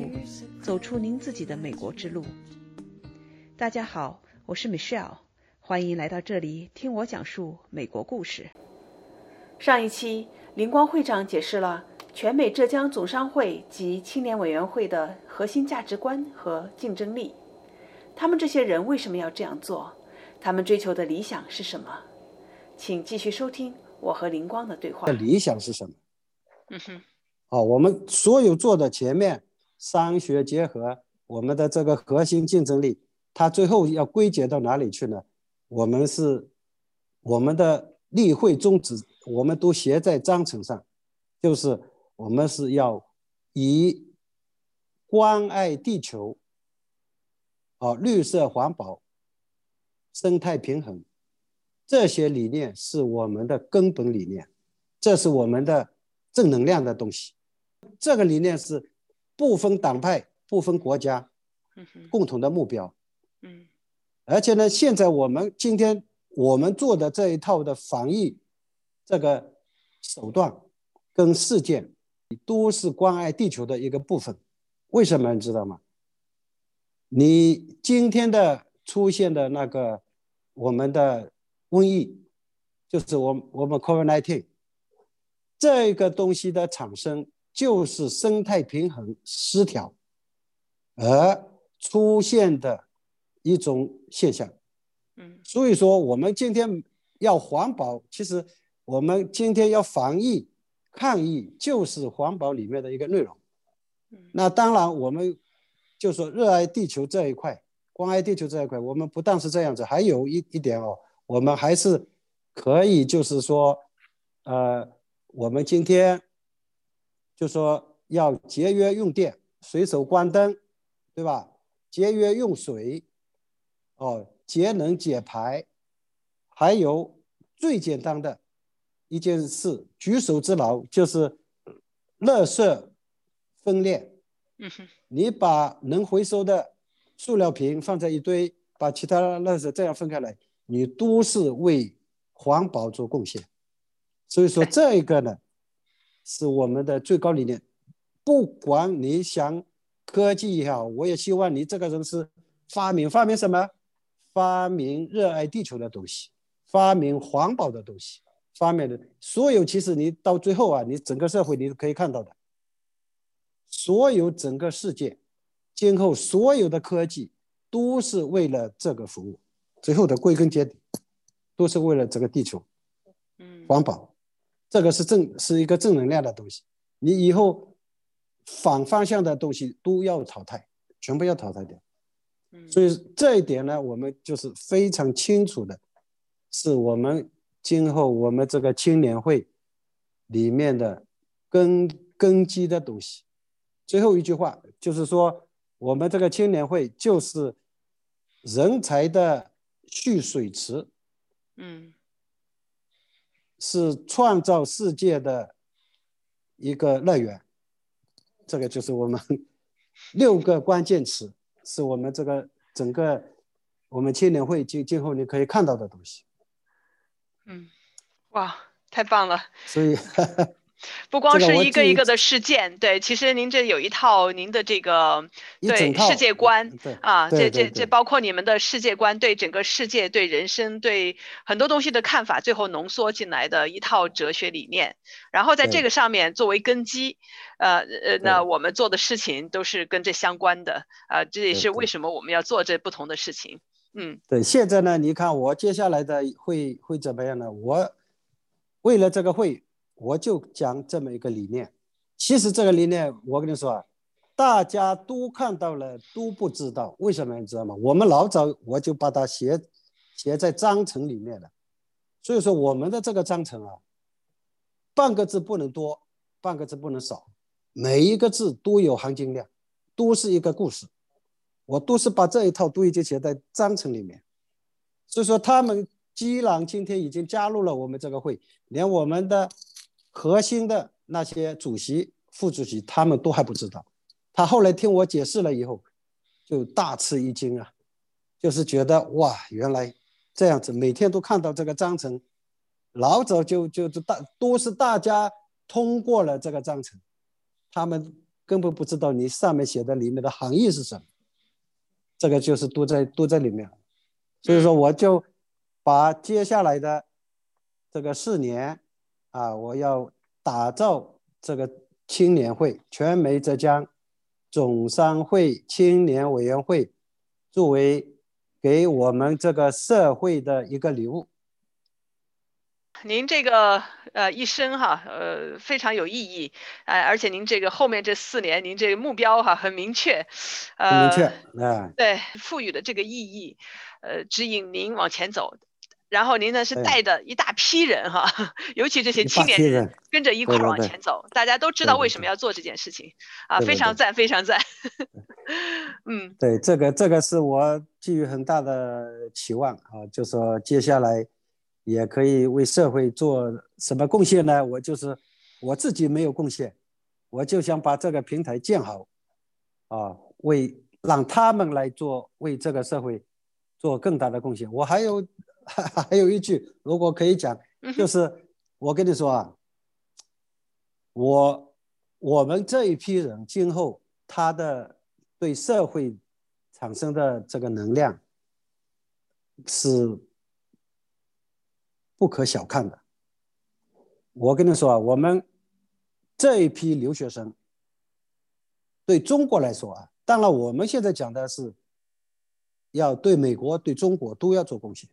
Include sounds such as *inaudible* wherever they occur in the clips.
路，走出您自己的美国之路。大家好，我是 Michelle，欢迎来到这里听我讲述美国故事。上一期，林光会长解释了全美浙江总商会及青年委员会的核心价值观和竞争力。他们这些人为什么要这样做？他们追求的理想是什么？请继续收听我和林光的对话。理想是什么？嗯哼，哦，我们所有做的前面商学结合，我们的这个核心竞争力，它最后要归结到哪里去呢？我们是我们的例会宗旨，我们都写在章程上，就是我们是要以关爱地球、啊绿色环保、生态平衡。这些理念是我们的根本理念，这是我们的正能量的东西。这个理念是不分党派、不分国家，共同的目标。嗯，而且呢，现在我们今天我们做的这一套的防疫这个手段跟事件，都是关爱地球的一个部分。为什么你知道吗？你今天的出现的那个我们的。瘟疫就是我我们 COVID-19 这个东西的产生，就是生态平衡失调而出现的一种现象。嗯，所以说我们今天要环保，其实我们今天要防疫抗疫，就是环保里面的一个内容。那当然，我们就说热爱地球这一块，关爱地球这一块，我们不但是这样子，还有一一点哦。我们还是可以，就是说，呃，我们今天就说要节约用电，随手关灯，对吧？节约用水，哦，节能减排，还有最简单的一件事，举手之劳就是垃圾分类。嗯哼，你把能回收的塑料瓶放在一堆，把其他垃圾这样分开来。你都是为环保做贡献，所以说这一个呢，是我们的最高理念。不管你想科技也好，我也希望你这个人是发明发明什么，发明热爱地球的东西，发明环保的东西，发明的所有，其实你到最后啊，你整个社会你可以看到的，所有整个世界，今后所有的科技都是为了这个服务。最后的归根结底，都是为了这个地球，嗯，环保，这个是正是一个正能量的东西。你以后反方向的东西都要淘汰，全部要淘汰掉。嗯，所以这一点呢，我们就是非常清楚的，是我们今后我们这个青年会里面的根根基的东西。最后一句话就是说，我们这个青年会就是人才的。蓄水池，嗯，是创造世界的一个乐园。这个就是我们 *laughs* 六个关键词，是我们这个整个我们青年会今今后你可以看到的东西。嗯，哇，太棒了！所以。*laughs* 不光是一个一个的事件，对，其实您这有一套您的这个对世界观啊，这这这包括你们的世界观，对整个世界、对人生、对很多东西的看法，最后浓缩进来的一套哲学理念。然后在这个上面作为根基，呃呃，那我们做的事情都是跟这相关的啊，这也是为什么我们要做这不同的事情。嗯，对。现在呢，你看我接下来的会会怎么样呢？我为了这个会。我就讲这么一个理念，其实这个理念，我跟你说啊，大家都看到了，都不知道。为什么，你知道吗？我们老早我就把它写写在章程里面了，所以说我们的这个章程啊，半个字不能多，半个字不能少，每一个字都有含金量，都是一个故事，我都是把这一套都已经写在章程里面，所以说他们既然今天已经加入了我们这个会，连我们的。核心的那些主席、副主席，他们都还不知道。他后来听我解释了以后，就大吃一惊啊，就是觉得哇，原来这样子，每天都看到这个章程，老早就就就大都是大家通过了这个章程，他们根本不知道你上面写的里面的含义是什么。这个就是都在都在里面，所以说我就把接下来的这个四年啊，我要打造这个青年会，全美浙江总商会青年委员会，作为给我们这个社会的一个礼物。您这个呃一生哈呃非常有意义，呃而且您这个后面这四年您这个目标哈很明确，呃明确啊对赋予的这个意义，呃指引您往前走，然后您呢是带着一大批人哈，尤其这些青年人跟着一块儿往前走，大家都知道为什么要做这件事情啊，非常赞非常赞，嗯对这个这个是我寄予很大的期望啊，就说接下来。也可以为社会做什么贡献呢？我就是我自己没有贡献，我就想把这个平台建好，啊，为让他们来做，为这个社会做更大的贡献。我还有 *laughs* 还有一句，如果可以讲，就是我跟你说啊，我我们这一批人今后他的对社会产生的这个能量是。不可小看的。我跟你说啊，我们这一批留学生，对中国来说啊，当然我们现在讲的是，要对美国、对中国都要做贡献，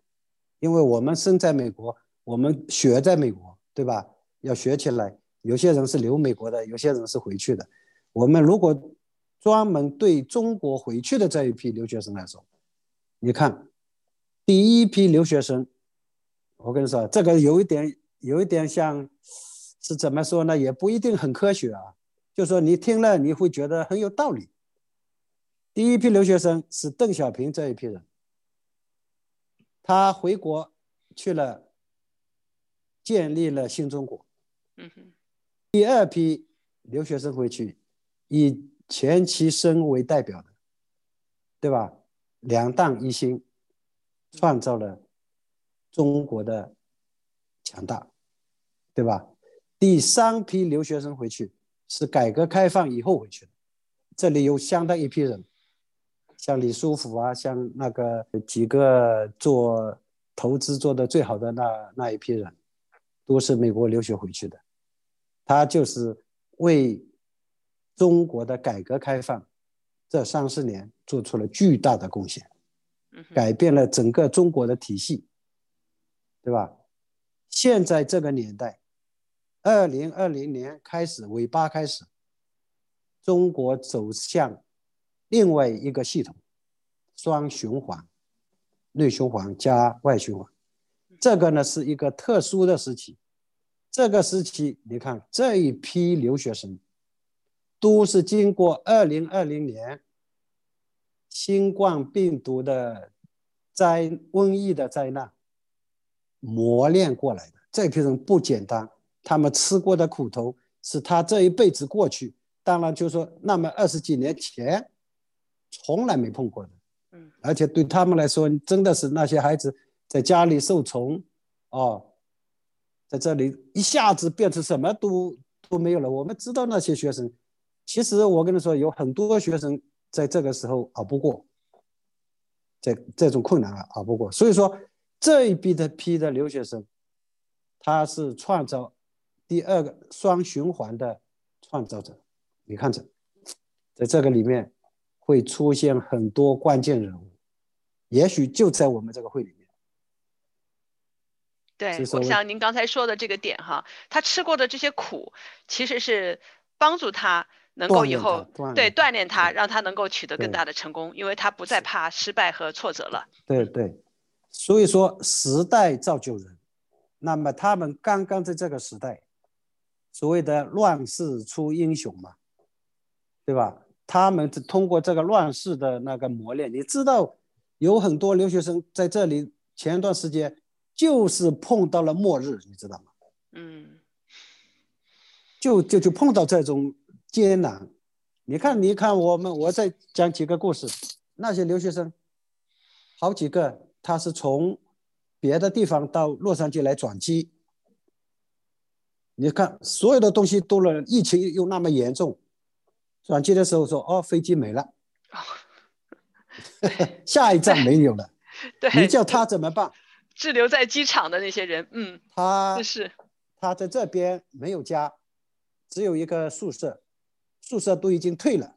因为我们生在美国，我们学在美国，对吧？要学起来。有些人是留美国的，有些人是回去的。我们如果专门对中国回去的这一批留学生来说，你看，第一批留学生。我跟你说，这个有一点，有一点像，是怎么说呢？也不一定很科学啊。就说你听了，你会觉得很有道理。第一批留学生是邓小平这一批人，他回国去了，建立了新中国。嗯哼。第二批留学生回去，以钱其琛为代表的，对吧？两弹一星，创造了。中国的强大，对吧？第三批留学生回去是改革开放以后回去的，这里有相当一批人，像李书福啊，像那个几个做投资做的最好的那那一批人，都是美国留学回去的，他就是为中国的改革开放这三十年做出了巨大的贡献，改变了整个中国的体系。对吧？现在这个年代，二零二零年开始尾巴开始，中国走向另外一个系统，双循环，内循环加外循环。这个呢是一个特殊的时期。这个时期，你看这一批留学生，都是经过二零二零年新冠病毒的灾瘟疫的灾难。磨练过来的这批人不简单，他们吃过的苦头是他这一辈子过去，当然就说那么二十几年前从来没碰过的，嗯，而且对他们来说，真的是那些孩子在家里受宠，哦，在这里一下子变成什么都都没有了。我们知道那些学生，其实我跟你说，有很多学生在这个时候熬不过，这这种困难啊熬不过，所以说。这一批的批的留学生，他是创造第二个双循环的创造者。你看着，在这个里面会出现很多关键人物，也许就在我们这个会里面。对，我想您刚才说的这个点哈，他吃过的这些苦，其实是帮助他能够以后对锻炼他，让他能够取得更大的成功，因为他不再怕失败和挫折了。对对。所以说，时代造就人。那么他们刚刚在这个时代，所谓的乱世出英雄嘛，对吧？他们通过这个乱世的那个磨练，你知道，有很多留学生在这里前一段时间就是碰到了末日，你知道吗？嗯，就就就碰到这种艰难。你看，你看我们，我再讲几个故事，那些留学生，好几个。他是从别的地方到洛杉矶来转机。你看，所有的东西都了，疫情又那么严重，转机的时候说哦，飞机没了，*laughs* 下一站没有了，*laughs* 对，你叫他怎么办？滞留在机场的那些人，嗯，他是。他在这边没有家，只有一个宿舍，宿舍都已经退了，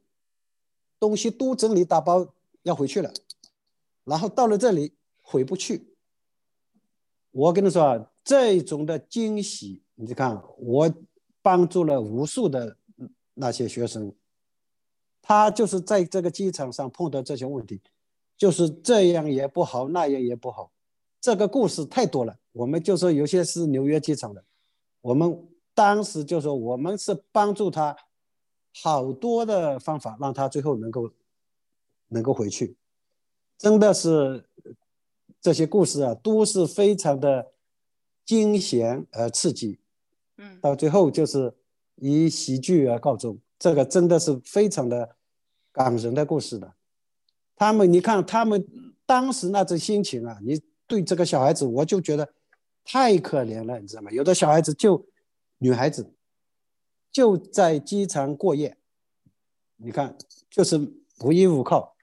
东西都整理打包要回去了，然后到了这里回不去。我跟你说啊，这种的惊喜，你看我帮助了无数的那些学生，他就是在这个机场上碰到这些问题，就是这样也不好，那样也不好。这个故事太多了，我们就说有些是纽约机场的，我们当时就说我们是帮助他好多的方法，让他最后能够能够回去，真的是这些故事啊，都是非常的惊险而刺激，嗯，到最后就是以喜剧而告终，这个真的是非常的感人的故事的。他们，你看他们当时那种心情啊，你。对这个小孩子，我就觉得太可怜了，你知道吗？有的小孩子就女孩子就在机场过夜，你看就是无依无靠，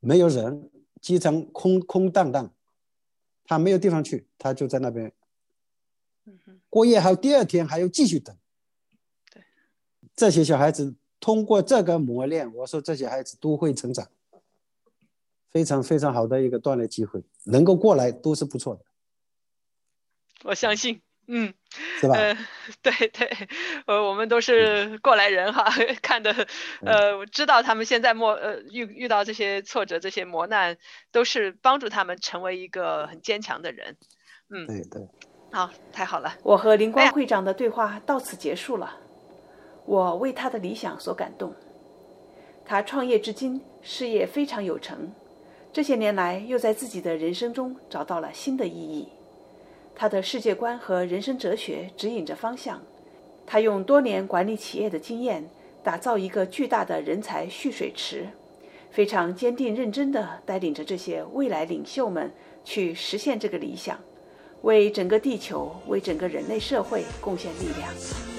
没有人，机场空空荡荡，他没有地方去，他就在那边过夜，还有第二天还要继续等。对，这些小孩子通过这个磨练，我说这些孩子都会成长。非常非常好的一个锻炼机会，能够过来都是不错的。我相信，嗯，是吧？对对，呃，我们都是过来人哈，*laughs* 看的，呃，知道他们现在磨，呃，遇遇到这些挫折、这些磨难，都是帮助他们成为一个很坚强的人。嗯，对对。好，太好了。我和林光会长的对话到此结束了。我为他的理想所感动，他创业至今，事业非常有成。这些年来，又在自己的人生中找到了新的意义。他的世界观和人生哲学指引着方向。他用多年管理企业的经验，打造一个巨大的人才蓄水池，非常坚定认真地带领着这些未来领袖们去实现这个理想，为整个地球、为整个人类社会贡献力量。